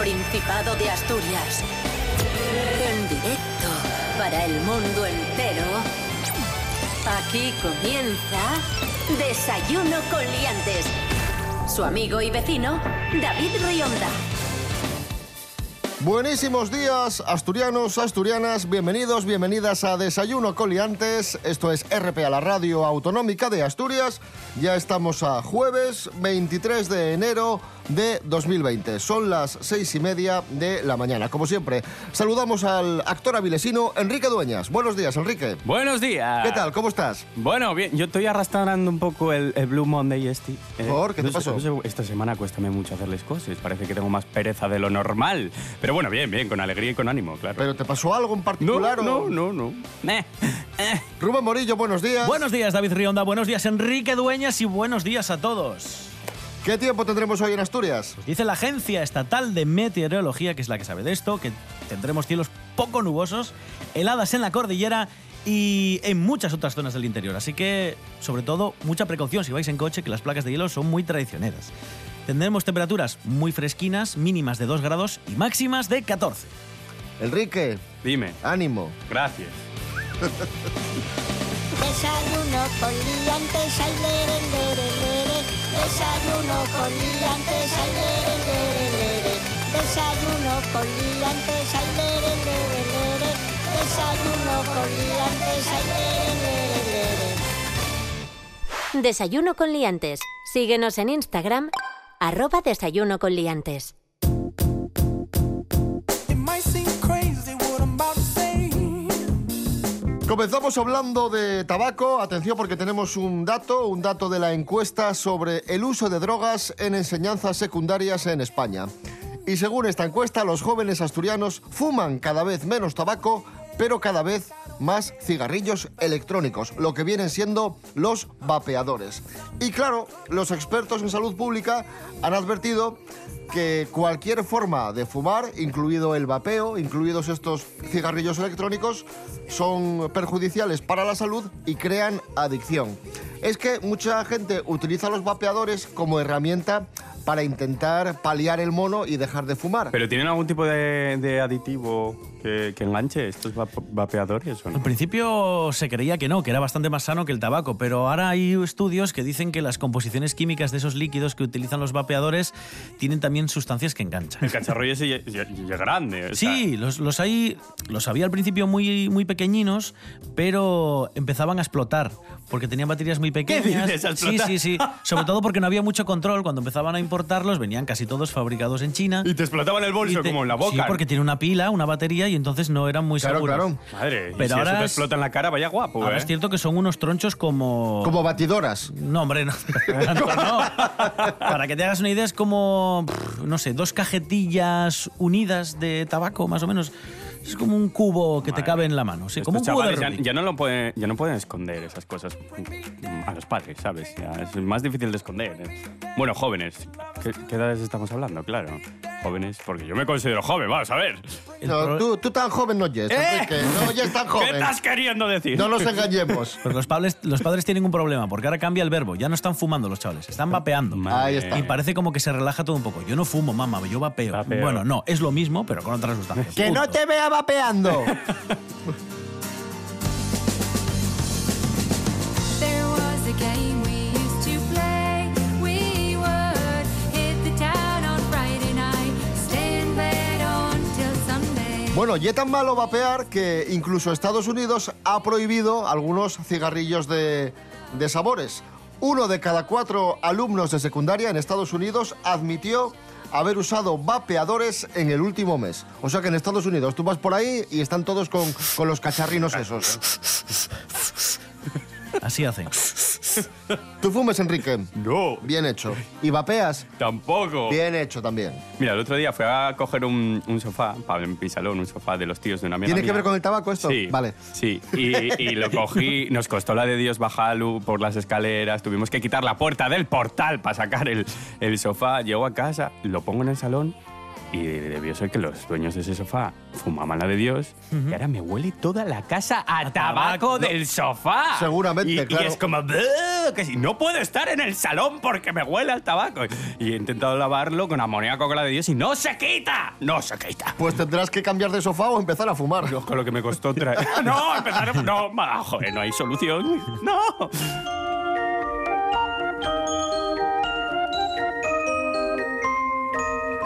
Principado de Asturias. En directo para el mundo entero. Aquí comienza Desayuno con Liantes. Su amigo y vecino, David Rionda. Buenísimos días, asturianos, asturianas, bienvenidos, bienvenidas a Desayuno Coliantes. Esto es RP a la Radio Autonómica de Asturias. Ya estamos a jueves 23 de enero de 2020. Son las seis y media de la mañana. Como siempre, saludamos al actor avilesino Enrique Dueñas. Buenos días, Enrique. Buenos días. ¿Qué tal? ¿Cómo estás? Bueno, bien, yo estoy arrastrando un poco el, el Blue Monday este. Eh, ¿Por? ¿Qué te no sé- pasó? no sé, esta semana cuéstame mucho hacerles cosas. Parece que tengo más pereza de lo normal. Pero bueno, bien, bien, con alegría y con ánimo, claro. ¿Pero te pasó algo en no, particular? o- no, no, no. Eh, eh. Rubén Morillo, buenos días. Buenos días, David Rionda. Buenos días, Enrique Dueñas. Y buenos días a todos. ¿Qué tiempo tendremos hoy en Asturias? Dice la Agencia Estatal de Meteorología, que es la que sabe de esto, que tendremos cielos poco nubosos, heladas en la cordillera y en muchas otras zonas del interior. Así que, sobre todo, mucha precaución si vais en coche, que las placas de hielo son muy traicioneras. Tendremos temperaturas muy fresquinas, mínimas de 2 grados y máximas de 14. Enrique, Dime, ánimo. gracias. Desayuno con liantes, ay, lere, lere, lere. Desayuno con liantes, ay. Desayuno con liantes, ay, lere. Desayuno con liantes, ay, lere. Desayuno con liantes. Síguenos en Instagram, arroba desayuno con liantes. Comenzamos hablando de tabaco. Atención porque tenemos un dato, un dato de la encuesta sobre el uso de drogas en enseñanzas secundarias en España. Y según esta encuesta, los jóvenes asturianos fuman cada vez menos tabaco, pero cada vez más cigarrillos electrónicos, lo que vienen siendo los vapeadores. Y claro, los expertos en salud pública han advertido que cualquier forma de fumar, incluido el vapeo, incluidos estos cigarrillos electrónicos, son perjudiciales para la salud y crean adicción. Es que mucha gente utiliza los vapeadores como herramienta para intentar paliar el mono y dejar de fumar. ¿Pero tienen algún tipo de, de aditivo que, que enganche estos vap- vapeadores o Al no? principio se creía que no, que era bastante más sano que el tabaco, pero ahora hay estudios que dicen que las composiciones químicas de esos líquidos que utilizan los vapeadores tienen también sustancias que enganchan. El cacharro ese es grande. o sea, Sí, los, los hay, los había al principio muy, muy pequeñinos, pero empezaban a explotar porque tenían baterías muy pequeñas. dices, a sí, sí, sí. Sobre todo porque no había mucho control. Cuando empezaban a importarlos, venían casi todos fabricados en China. Y te explotaban el bolso te- como en la boca. Sí, porque tiene una pila, una batería y entonces no eran muy Claro, seguros. claro. Madre, y Pero si ahora eso te es- explota en la cara, vaya guapo, Ahora ¿eh? es cierto que son unos tronchos como... Como batidoras. No, hombre, no. Para que te hagas una idea, es como, no sé, dos cajetillas unidas de tabaco, más o menos. Es como un cubo que te cabe en la mano. Sí, como un cubo de ya, ya no lo pueden, ya no pueden esconder esas cosas mm, a los padres, ¿sabes? Ya es más difícil de esconder. ¿eh? Bueno, jóvenes. ¿Qué, qué edades estamos hablando? Claro. Jóvenes, porque yo me considero joven, vamos a ver. No, tú, tú tan joven no yes, Enrique. No yes tan ¿Qué joven. estás queriendo decir? No nos engañemos. Pero los padres, los padres tienen un problema, porque ahora cambia el verbo. Ya no están fumando los chavales, están vapeando. Ahí está. Y parece como que se relaja todo un poco. Yo no fumo, mamá, yo vapeo. Vapeo. Bueno, no, es lo mismo, pero con otras sustancias. ¡Que no Punto. te vea vapeando! Bueno, y tan malo vapear que incluso Estados Unidos ha prohibido algunos cigarrillos de, de sabores. Uno de cada cuatro alumnos de secundaria en Estados Unidos admitió haber usado vapeadores en el último mes. O sea que en Estados Unidos tú vas por ahí y están todos con, con los cacharrinos esos. Así hacen. ¿Tú fumes, Enrique? No, Bien hecho. ¿Y vapeas? tampoco. Bien hecho también. Mira, el otro día fui a coger un, un sofá, para mi salón, un sofá de los tíos de una amiga ¿Tiene que ver con el tabaco esto? Sí, Vale. Sí, y, y lo cogí, nos costó la de Dios bajarlo por las escaleras, tuvimos que quitar la puerta del portal para sacar el, el sofá. Llego a casa, lo pongo en el salón Y debió ser que los dueños de ese sofá fumaban la de Dios y ahora me huele toda la casa a, tabaco del sofá. Seguramente, y, y claro. es como, que si no puedo estar en el salón porque me huele al tabaco. Y he intentado lavarlo con amoníaco con la de Dios y no se quita. No se quita. Pues tendrás que cambiar de sofá o empezar a fumar. Con lo que me costó traer. no, empezar a... No, joder, no hay solución. No.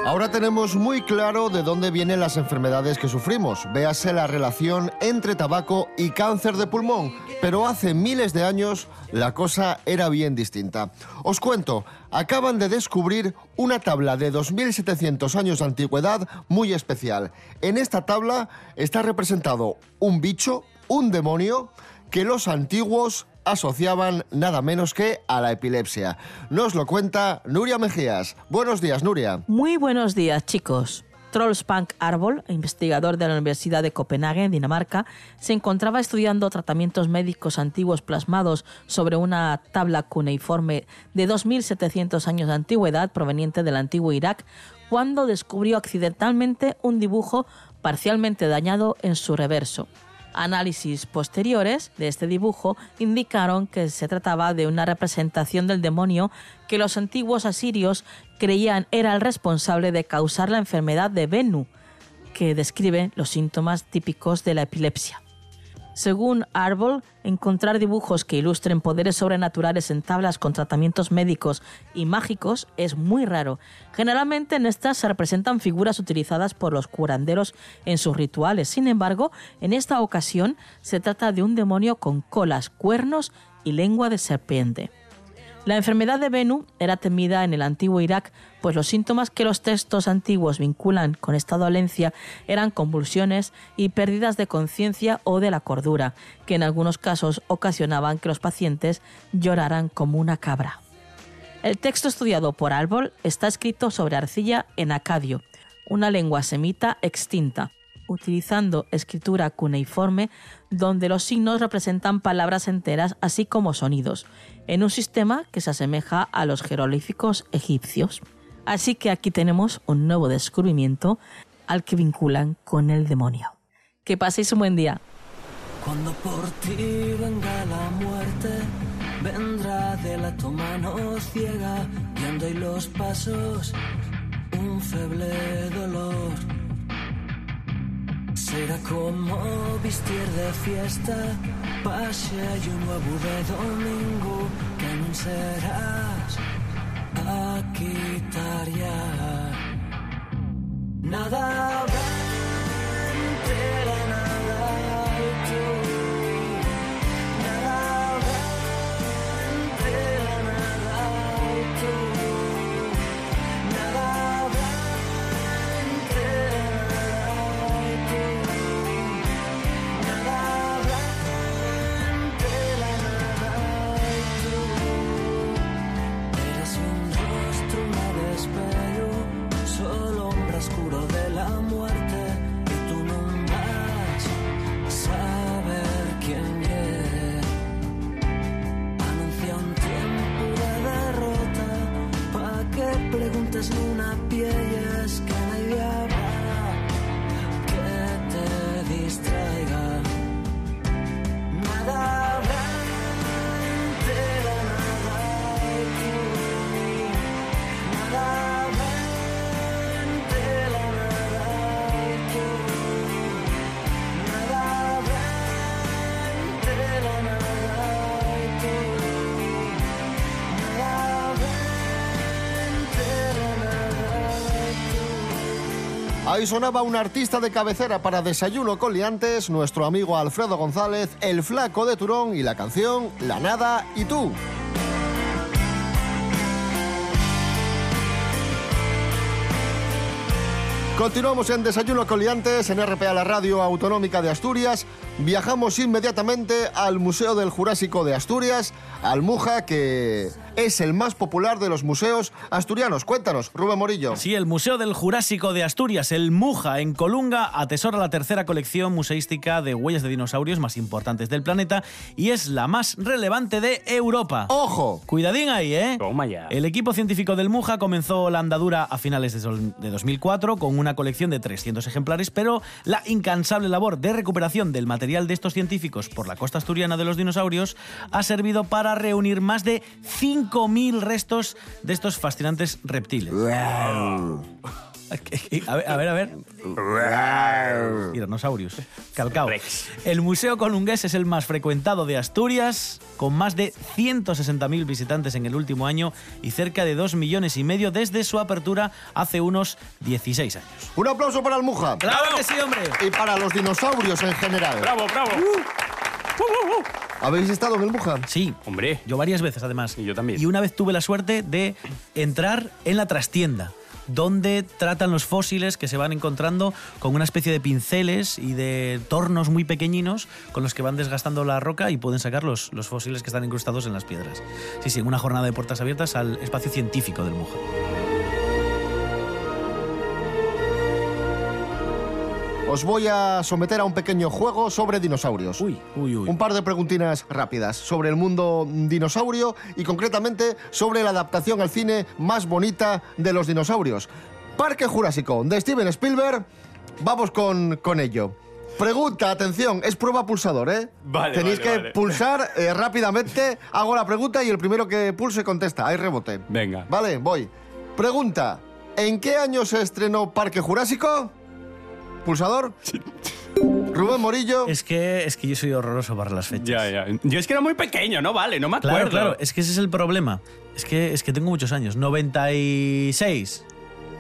Ahora tenemos muy claro de dónde vienen las enfermedades que sufrimos. Véase la relación entre tabaco y cáncer de pulmón. Pero hace miles de años la cosa era bien distinta. Os cuento, acaban de descubrir una tabla de 2.700 años de antigüedad muy especial. En esta tabla está representado un bicho, un demonio, que los antiguos asociaban nada menos que a la epilepsia. Nos lo cuenta Nuria Mejías. Buenos días, Nuria. Muy buenos días, chicos. Trollspank Arbol, investigador de la Universidad de Copenhague, en Dinamarca, se encontraba estudiando tratamientos médicos antiguos plasmados sobre una tabla cuneiforme de 2.700 años de antigüedad proveniente del antiguo Irak cuando descubrió accidentalmente un dibujo parcialmente dañado en su reverso. Análisis posteriores de este dibujo indicaron que se trataba de una representación del demonio que los antiguos asirios creían era el responsable de causar la enfermedad de Venu, que describe los síntomas típicos de la epilepsia. Según Arbol, encontrar dibujos que ilustren poderes sobrenaturales en tablas con tratamientos médicos y mágicos es muy raro. Generalmente en estas se representan figuras utilizadas por los curanderos en sus rituales. Sin embargo, en esta ocasión se trata de un demonio con colas, cuernos y lengua de serpiente. La enfermedad de Venu era temida en el antiguo Irak, pues los síntomas que los textos antiguos vinculan con esta dolencia eran convulsiones y pérdidas de conciencia o de la cordura, que en algunos casos ocasionaban que los pacientes lloraran como una cabra. El texto estudiado por Arbol está escrito sobre arcilla en acadio, una lengua semita extinta, utilizando escritura cuneiforme donde los signos representan palabras enteras así como sonidos, en un sistema que se asemeja a los jeroglíficos egipcios. Así que aquí tenemos un nuevo descubrimiento al que vinculan con el demonio. Que paséis un buen día. Cuando por ti venga la muerte, vendrá de la tu mano ciega, y los pasos, un feble dolor. Será como vestir de fiesta, pase y un nuevo de domingo, que serás a quitar ya. Nada entre la nada. Ahí sonaba un artista de cabecera para Desayuno con Liantes, nuestro amigo Alfredo González, el flaco de Turón y la canción La Nada y tú. Continuamos en Desayuno con Liantes en RPA, la radio autonómica de Asturias. Viajamos inmediatamente al Museo del Jurásico de Asturias, al Muja, que es el más popular de los museos asturianos. Cuéntanos, Rubén Morillo. Sí, el Museo del Jurásico de Asturias, el Muja, en Colunga, atesora la tercera colección museística de huellas de dinosaurios más importantes del planeta y es la más relevante de Europa. ¡Ojo! Cuidadín ahí, ¿eh? Toma ya. El equipo científico del Muja comenzó la andadura a finales de sol- de 2004 con una colección de 300 ejemplares, pero la incansable labor de recuperación del material de estos científicos por la costa asturiana de los dinosaurios ha servido para reunir más de 5.000 restos de estos fascinantes reptiles. A ver, a ver, a ver. Tiranosaurios. Calcao. El Museo Colungués es el más frecuentado de Asturias, con más de 160.000 visitantes en el último año y cerca de 2 millones y medio desde su apertura hace unos 16 años. Un aplauso para el Muja. ¡Claro que sí, hombre! Y para los dinosaurios en general. ¡Bravo, bravo! ¿Habéis estado en el Muja? Sí, Hombre. yo varias veces además. Y yo también. Y una vez tuve la suerte de entrar en la trastienda, donde tratan los fósiles que se van encontrando con una especie de pinceles y de tornos muy pequeñinos con los que van desgastando la roca y pueden sacar los, los fósiles que están incrustados en las piedras. Sí, sí, una jornada de puertas abiertas al espacio científico del Muja. Os voy a someter a un pequeño juego sobre dinosaurios. Uy, uy, uy. Un par de preguntinas rápidas sobre el mundo dinosaurio y concretamente sobre la adaptación al cine más bonita de los dinosaurios. Parque Jurásico de Steven Spielberg. Vamos con, con ello. Pregunta, atención, es prueba pulsador, ¿eh? Vale, Tenéis vale, que vale. pulsar eh, rápidamente. Hago la pregunta y el primero que pulse contesta. Hay rebote. Venga. Vale, voy. Pregunta, ¿en qué año se estrenó Parque Jurásico? Pulsador. Rubén Morillo. Es que, es que yo soy horroroso para las fechas. Ya, ya. Yo es que era muy pequeño, no vale, no me acuerdo. Claro, claro, es que ese es el problema. Es que, es que tengo muchos años. 96.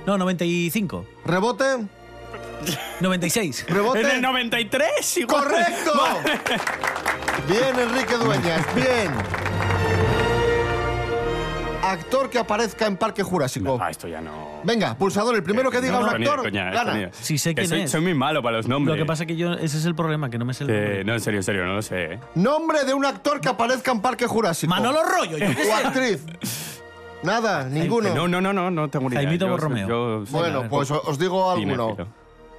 No, 95. Rebote. 96. Rebote. En el 93, igual. ¡Correcto! Bien, Enrique Dueñas, bien. Actor que aparezca en Parque Jurásico. Ah, esto ya no. Venga, pulsador, el primero que diga No, un actor, coña, gana. Sí sé Que quién soy, es. soy muy malo para los Lo nombres. que pasa que yo, ese es el problema, que no me sé el Eh, nombre. no, en serio, en serio, no lo sé. ¿eh? Nombre de un actor que aparezca en Parque Jurásico. Manolo Rollo, yo qué O actriz. Nada, ninguno. No, no, no, no, no tengo ni idea. Jaimito Yo- Borromeo. yo- Bueno, sí, pues os digo alguno.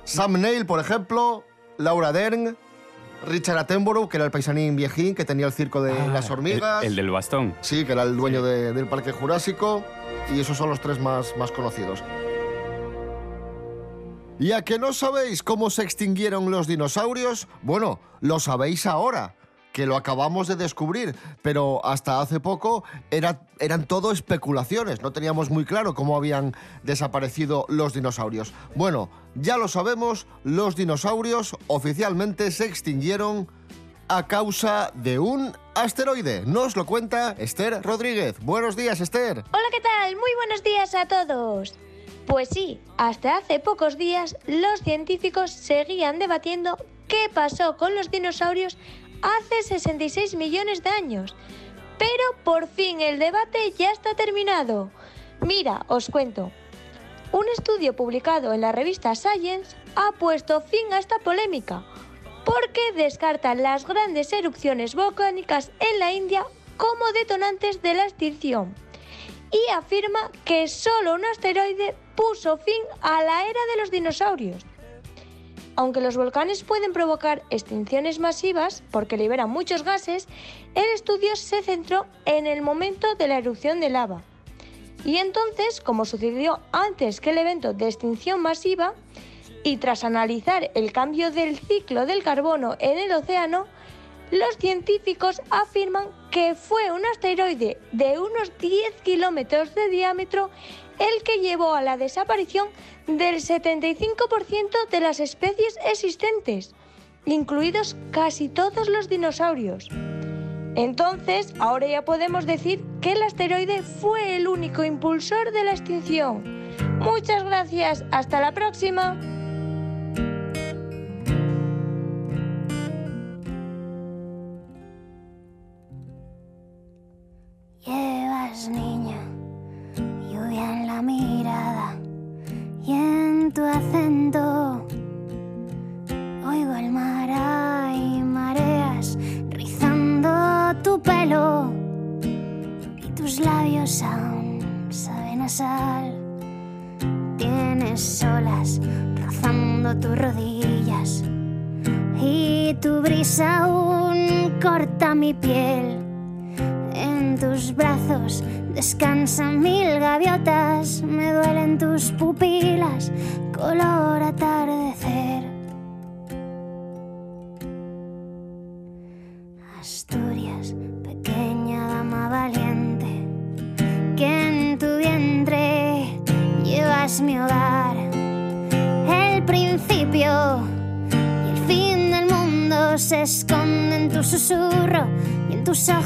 Sam Neill, por ejemplo, Laura Dern, Richard Attenborough, que era el paisanín viejín que tenía el circo de Ah, las hormigas. El, el del bastón. Sí, que era el dueño de- del Parque Jurásico. Y esos son los tres más, más conocidos. ¿Y a que no sabéis cómo se extinguieron los dinosaurios? Bueno, lo sabéis ahora, que lo acabamos de descubrir, pero hasta hace poco era- eran todo especulaciones, no teníamos muy claro cómo habían desaparecido los dinosaurios. Bueno, ya lo sabemos, los dinosaurios oficialmente se extinguieron a causa de un asteroide. Nos lo cuenta Esther Rodríguez. Buenos días, Esther. Hola, ¿qué tal? Muy buenos días a todos. Pues sí, hasta hace pocos días los científicos seguían debatiendo qué pasó con los dinosaurios hace 66 millones de años. Pero por fin el debate ya está terminado. Mira, os cuento. Un estudio publicado en la revista Science ha puesto fin a esta polémica porque descartan las grandes erupciones volcánicas en la India como detonantes de la extinción y afirma que solo un asteroide puso fin a la era de los dinosaurios. Aunque los volcanes pueden provocar extinciones masivas porque liberan muchos gases, el estudio se centró en el momento de la erupción de lava. Y entonces, como sucedió antes que el evento de extinción masiva, y tras analizar el cambio del ciclo del carbono en el océano, los científicos afirman que fue un asteroide de unos 10 kilómetros de diámetro el que llevó a la desaparición del 75% de las especies existentes, incluidos casi todos los dinosaurios. Entonces, ahora ya podemos decir que el asteroide fue el único impulsor de la extinción. Muchas gracias, hasta la próxima. Mi piel. En tus brazos descansan mil gaviotas, me duelen tus pupilas, color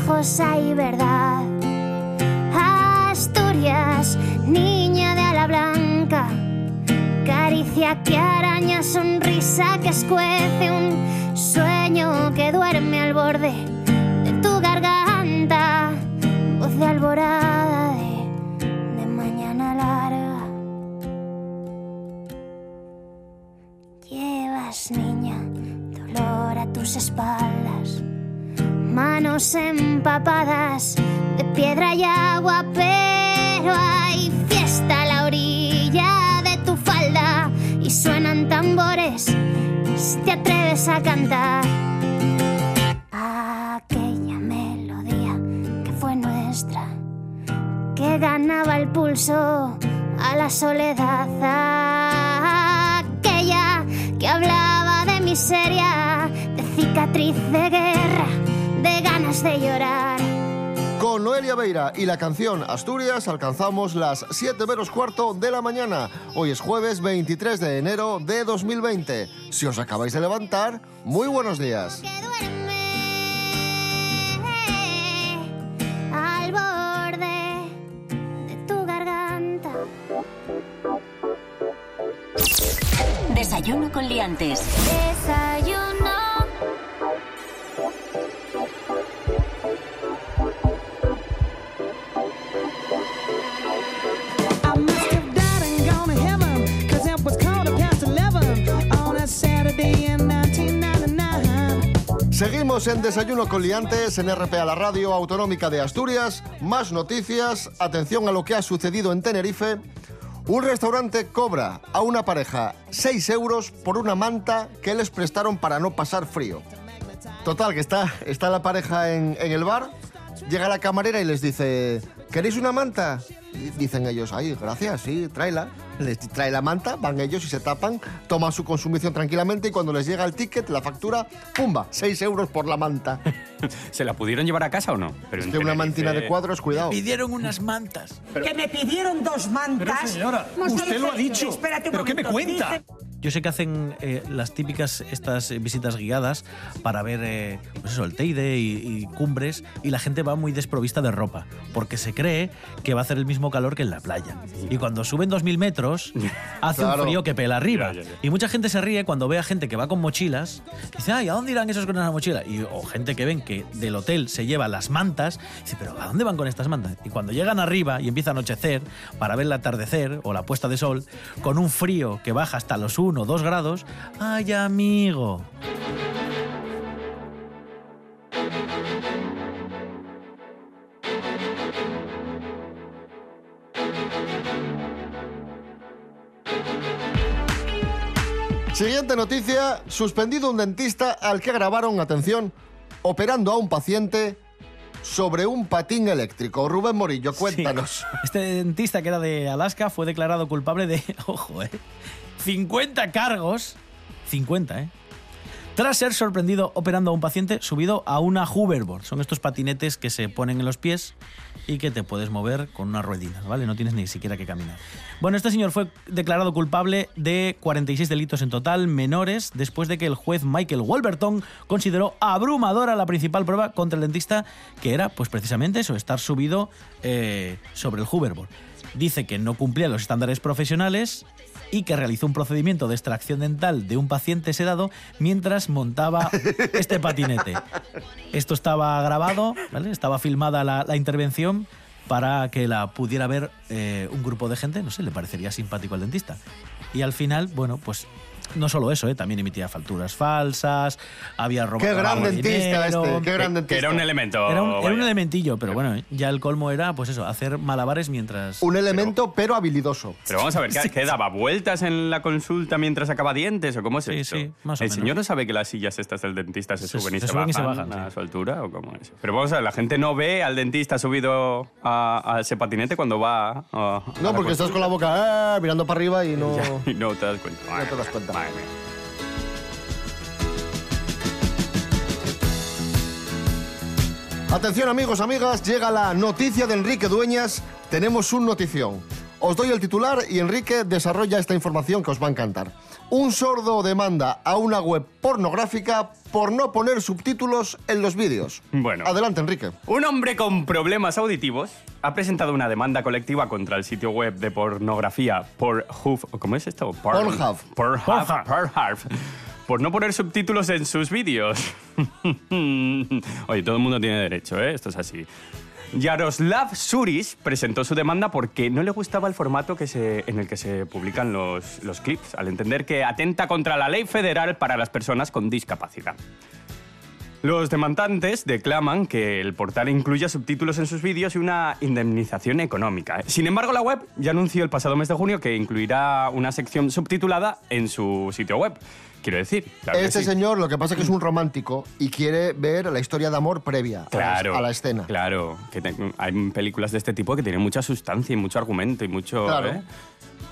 ojos hay verdad. Piedra agua, pero hay fiesta a la orilla de tu falda y suenan tambores si te atreves a cantar. Aquella melodía que fue nuestra, que ganaba el pulso a la soledad. Aquella que hablaba de miseria, de cicatriz de guerra, de ganas de llorar. Con Noelia Beira y la canción Asturias alcanzamos las 7 menos cuarto de la mañana. Hoy es jueves 23 de enero de 2020. Si os acabáis de levantar, muy buenos días. al borde de tu garganta. Desayuno con liantes. Desayuno. Seguimos en Desayuno con Liantes en RPA, la radio autonómica de Asturias. Más noticias. Atención a lo que ha sucedido en Tenerife. Un restaurante cobra a una pareja 6 euros por una manta que les prestaron para no pasar frío. Total, que está, está la pareja en, el bar, llega la camarera y les dice, ¿queréis una manta? Dicen ellos, ay, gracias, sí, tráela. Les trae la manta, van ellos y se tapan, toman su consumición tranquilamente y cuando les llega el ticket, la factura, ¡pumba! 6 euros por la manta. ¿Se la pudieron llevar a casa o no? Pero Que una Tenerife- mantina de cuadros, cuidado. Pidieron unas mantas. que me pidieron dos mantas. Pero, señora, usted lo ha dicho. Espérate un ¿Pero qué me cuenta? Dice- Yo sé que hacen eh, las típicas estas eh, visitas guiadas para ver eh, pues eso, el Teide y, y cumbres y la gente va muy desprovista de ropa porque se cree que va a hacer el mismo calor que en la playa. Y cuando suben 2.000 metros hace Claro. un frío que pela arriba. Y mucha gente se ríe cuando ve a gente que va con mochilas. Dice, ay, ¿a dónde irán esos con una mochila? Y, o gente que ven que del hotel se lleva las mantas. Dice, pero ¿a dónde van con estas mantas? Y cuando llegan arriba y empieza a anochecer para ver el atardecer o la puesta de sol, con un frío que baja hasta los 1 o 2 grados, ¡ay, amigo! Siguiente noticia, suspendido un dentista al que grabaron, atención, operando a un paciente sobre un patín eléctrico. Rubén Morillo, cuéntanos. Este dentista que era de Alaska fue declarado culpable de, ojo, eh, 50 cargos, 50, ¿eh? Tras ser sorprendido operando a un paciente subido a una hoverboard. Son estos patinetes que se ponen en los pies y que te puedes mover con unas ruedinas, ¿vale? No tienes ni siquiera que caminar. Bueno, este señor fue declarado culpable de 46 delitos en total menores después de que el juez Michael Wolverton consideró abrumadora la principal prueba contra el dentista, que era, pues precisamente eso, estar subido eh, sobre el hoverboard. Dice que no cumplía los estándares profesionales y que realizó un procedimiento de extracción dental de un paciente sedado mientras montaba este patinete. Esto estaba grabado, ¿vale? estaba filmada la, intervención para que la pudiera ver eh, un grupo de gente, no sé, le parecería simpático al dentista. Y al final, bueno, pues no solo eso, ¿eh? también emitía facturas falsas, había robado Qué gran dentista dinero. este, qué gran Que dentista. era un elemento. Era un, era un elementillo, pero bueno, ya el colmo era, pues eso, hacer malabares mientras... Un elemento, pero habilidoso. Pero vamos a ver, ¿qué, qué daba? ¿Vueltas en la consulta mientras sacaba dientes o cómo es Sí, esto? sí, más o ¿El menos. señor no sabe que las sillas estas del dentista se, Se- suben y se se, suben y se bajan, bajan, a su altura o cómo es? Pero vamos a ver, la gente no ve al dentista subido a, a ese patinete cuando va a, No, porque estás con la boca ah, mirando para arriba y no... y no te das cuenta. No te das cuenta. Atención amigos, amigas, llega la noticia de Enrique Dueñas. Tenemos un notición. Os doy el titular y Enrique desarrolla esta información que os va a encantar. Un sordo demanda a una web pornográfica por no poner subtítulos en los vídeos. Bueno. Adelante, Enrique. Un hombre con problemas auditivos ha presentado una demanda colectiva contra el sitio web de pornografía Pornhub. ¿Cómo es esto? Porn- Pornhub. Pornhub. Pornhub. Pornhub. Por no poner subtítulos en sus vídeos. Oye, todo el mundo tiene derecho, ¿eh? Esto es así. Yaroslav Suris presentó su demanda porque no le gustaba el formato en el que se publican los, los clips, al entender que atenta contra la ley federal para las personas con discapacidad. Los demandantes declaman que el portal incluya subtítulos en sus vídeos y una indemnización económica. Sin embargo, la web ya anunció el pasado mes de junio que incluirá una sección subtitulada en su sitio web. Quiero decir, claro este sí. señor lo que pasa es que es un romántico y quiere ver la historia de amor previa a la- Claro, a la escena. Claro, que te- hay películas de este tipo que tienen mucha sustancia y mucho argumento y mucho, Claro. ¿eh?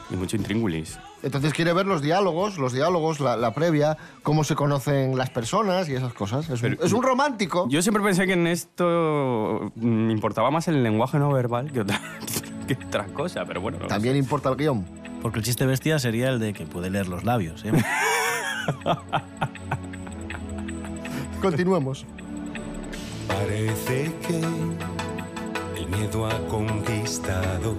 y mucho intríngulis. Entonces quiere ver los diálogos, los diálogos, la, la previa, cómo se conocen las personas y esas cosas. Es, un, Pero- es un romántico. Yo siempre pensé que en esto mm, importaba más el lenguaje no verbal que otra, que otra cosa, pero bueno. no También importa el guion. Porque el chiste bestia sería el de que puede leer los labios. ¿eh? Continuemos. Parece que el miedo ha conquistado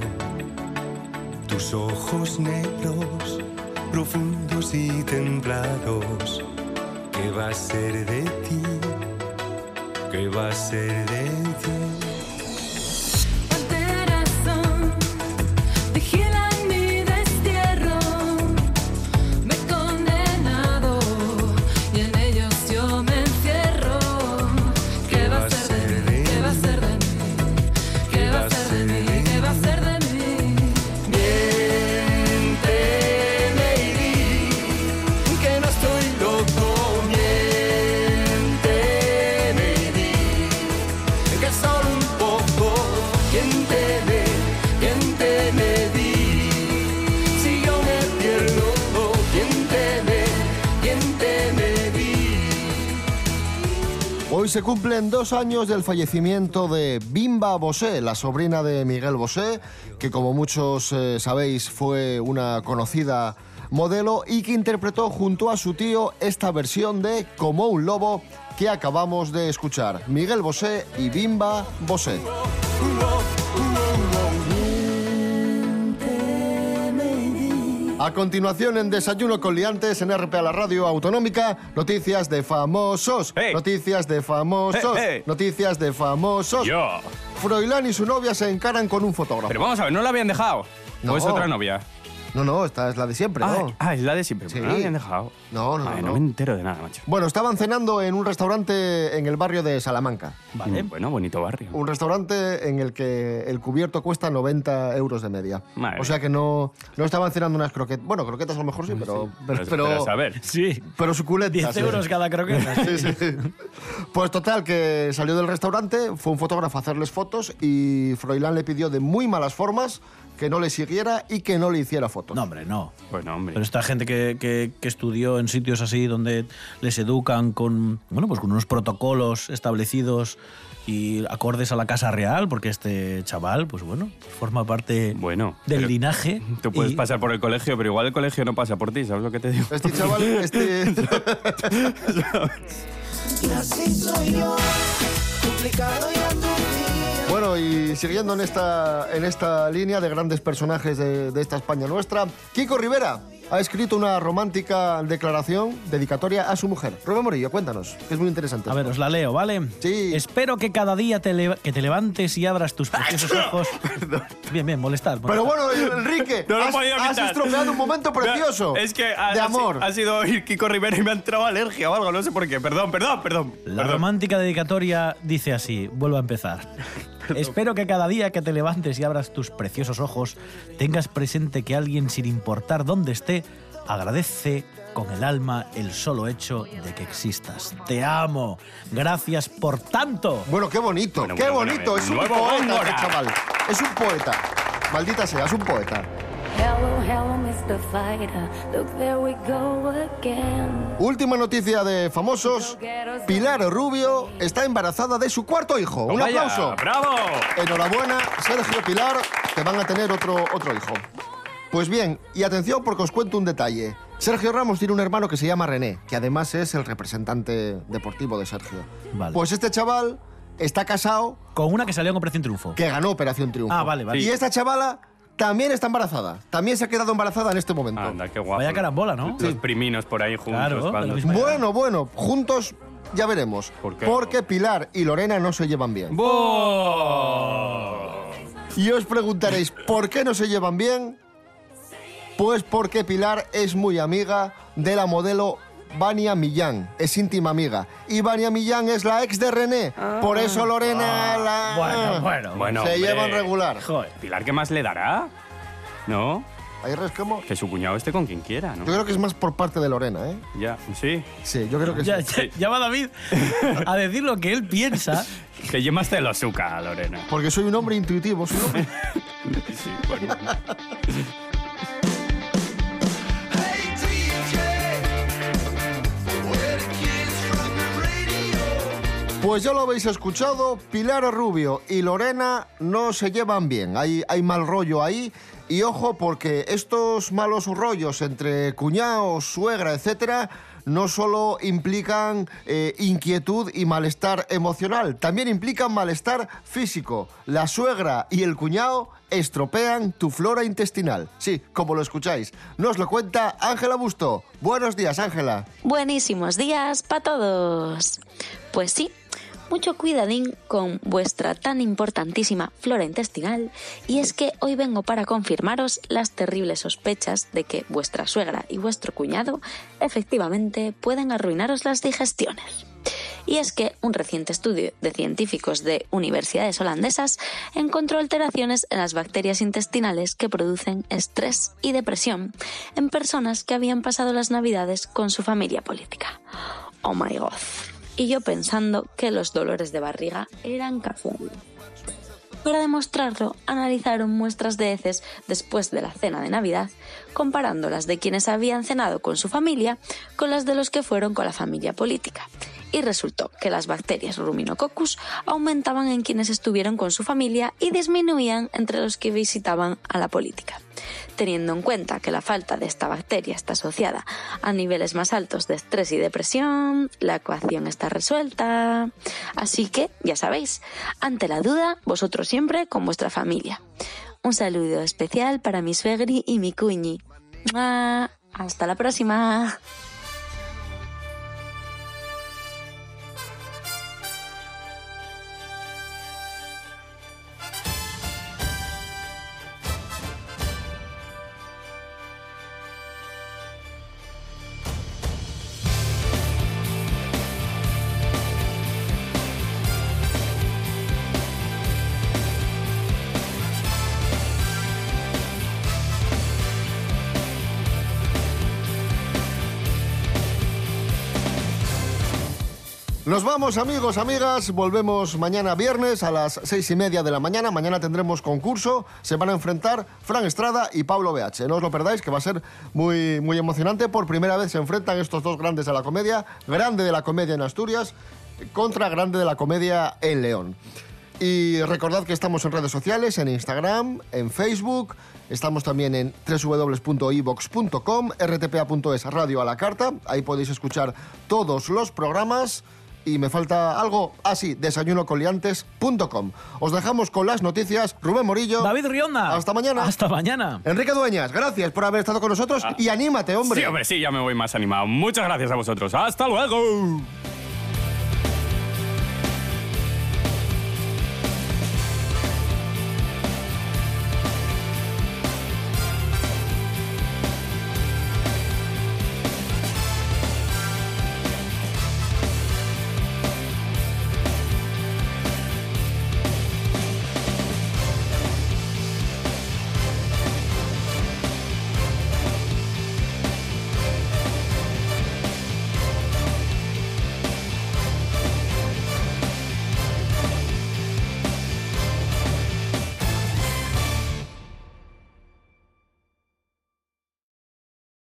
tus ojos negros, profundos y templados. ¿Qué va a ser de ti? ¿Qué va a ser de ti? Se cumplen dos años del fallecimiento de Bimba Bosé, la sobrina de Miguel Bosé, que como muchos eh, sabéis fue una conocida modelo y que interpretó junto a su tío esta versión de Como un lobo que acabamos de escuchar. Miguel Bosé y Bimba Bosé. A continuación, en Desayuno con Liantes, en RPA, la radio autonómica, noticias de famosos. Hey. Noticias de famosos. Hey, hey. Noticias de famosos. Yo. Froilán y su novia se encaran con un fotógrafo. Pero vamos a ver, ¿no la habían dejado? No. ¿O es otra novia? No, no, esta es la de siempre, Ah, ¿no? ah, es la de siempre. Sí. ¿No la habían dejado? No, no, Ay, no. no me entero de nada, macho. Bueno, estaban cenando en un restaurante en el barrio de Salamanca. Vale. Mm, Bueno, bonito barrio. Un restaurante en el que el cubierto cuesta 90 euros de media. Madre o sea que no, no estaban cenando unas croquetas. Bueno, croquetas a lo mejor sí, pero, pero, Pero, pero, pero a saber. Sí. pero suculentas. 10 sí. euros cada croqueta. Sí, sí. Pues total, que salió del restaurante, fue un fotógrafo a hacerles fotos y Froilán le pidió de muy malas formas que no le siguiera y que no le hiciera fotos. No, hombre, no. Bueno, hombre. Pero esta gente que, que- que estudió en sitios así donde les educan con, bueno, pues con unos protocolos establecidos y acordes a la Casa Real, porque este chaval, pues bueno, forma parte Bueno, del linaje. Tú puedes y- pasar por el colegio, pero igual el colegio no pasa por ti, ¿sabes lo que te digo? Este chaval, este... Y así soy yo, complicado y. Bueno, y siguiendo en esta, en esta línea de grandes personajes de, de esta España nuestra, Kiko Rivera ha escrito una romántica declaración dedicatoria a su mujer. Rubén Morillo, cuéntanos, que es muy interesante. A ver, os la leo, ¿vale? Sí. Espero que cada día te, que te levantes y abras tus preciosos ojos. Bien, bien, molestar. Pero bueno, Enrique, No has, has estropeado un momento precioso Es que ha, de amor. Ha, sido ir Kiko Rivera y me ha entrado alergia o algo, no sé por qué. Perdón, perdón, perdón. La perdón. romántica dedicatoria dice así, vuelvo a empezar. Espero que cada día que te levantes y abras tus preciosos ojos tengas presente que alguien, sin importar dónde esté, agradece con el alma el solo hecho de que existas. Te amo. Gracias por tanto. Bueno, qué bonito, Bueno, qué bueno, bonito. bueno, es un poeta chaval. Es un poeta. Maldita sea, es un poeta. Hello, hello, Mr. Fighter. Look, there we go again. Última noticia de famosos. Pilar Rubio está embarazada de su cuarto hijo. Un vaya, aplauso. ¡Bravo! Enhorabuena, Sergio Pilar, que van a tener otro, otro hijo. Pues bien, y atención porque os cuento un detalle. Sergio Ramos tiene un hermano que se llama René, que además es el representante deportivo de Sergio. Vale. Pues este chaval está casado, Con una que salió en Operación Triunfo. que ganó Operación Triunfo. Ah, vale, vale. Y esta chavala también está embarazada. También se ha quedado embarazada en este momento. Anda, qué guapo. Vaya carambola, ¿no? Los priminos por ahí juntos. Claro, cuando- Bueno, bueno, juntos ya veremos. ¿Por qué? Porque Pilar y Lorena no se llevan bien. ¡Boh! Y os preguntaréis, ¿por qué no se llevan bien? Pues porque Pilar es muy amiga de la modelo Vania Millán, es íntima amiga. Y Vania Millán es la ex de René. Por eso Lorena la... Bueno, bueno. Bueno, se hombre. llevan regular. Joder. ¿Pilar qué más le dará? ¿No? Hay resquemo. Que su cuñado esté con quien quiera, ¿no? Yo creo que es más por parte de Lorena, ¿eh? Ya, sí. Sí, yo creo que Ya, sí. ya- ya va David a decir lo que él piensa. Que llevas de lo azúcar, Lorena. Porque soy un hombre intuitivo, soy un hombre- Sí, bueno. Pues ya lo habéis escuchado, Pilar Rubio y Lorena no se llevan bien, hay, mal rollo ahí. Y ojo, porque estos malos rollos entre cuñados, suegra, etcétera, no solo implican eh, inquietud y malestar emocional, también implican malestar físico. La suegra y el cuñado estropean tu flora intestinal. Sí, como lo escucháis. Nos lo cuenta Ángela Busto. Buenos días, Ángela. Buenísimos días para todos. Pues sí, mucho cuidadín con vuestra tan importantísima flora intestinal y es que hoy vengo para confirmaros las terribles sospechas de que vuestra suegra y vuestro cuñado efectivamente pueden arruinaros las digestiones. Y es que un reciente estudio de científicos de universidades holandesas encontró alteraciones en las bacterias intestinales que producen estrés y depresión en personas que habían pasado las navidades con su familia política. Oh my god. Y yo pensando que los dolores de barriga eran casualidad. Para demostrarlo, analizaron muestras de heces después de la cena de Navidad, comparando las de quienes habían cenado con su familia con las de los que fueron con la familia política. Y resultó que las bacterias Ruminococcus aumentaban en quienes estuvieron con su familia y disminuían entre los que visitaban a la política. Teniendo en cuenta que la falta de esta bacteria está asociada a niveles más altos de estrés y depresión, la ecuación está resuelta. Así que, ya sabéis, ante la duda, vosotros siempre con vuestra familia. Un saludo especial para mi suegri y mi cuñi. Hasta la próxima. Nos vamos, amigos, amigas. Volvemos mañana viernes a las seis y media de la mañana. Mañana tendremos concurso. Se van a enfrentar Fran Estrada y Pablo BH. No os lo perdáis, que va a ser muy, muy emocionante. Por primera vez se enfrentan estos dos grandes de la comedia. Grande de la comedia en Asturias contra grande de la comedia en León. Y recordad que estamos en redes sociales, en Instagram, en Facebook. Estamos también en www.ivox.com, rtpa.es, radio a la carta. Ahí podéis escuchar todos los programas. Y me falta algo así, desayunocoliantes.com. Os dejamos con las noticias. Rubén Morillo. David Rionda. Hasta mañana. Hasta mañana. Enrique Dueñas, gracias por haber estado con nosotros y anímate, hombre. Sí, hombre, sí, ya me voy más animado. Muchas gracias a vosotros. ¡Hasta luego!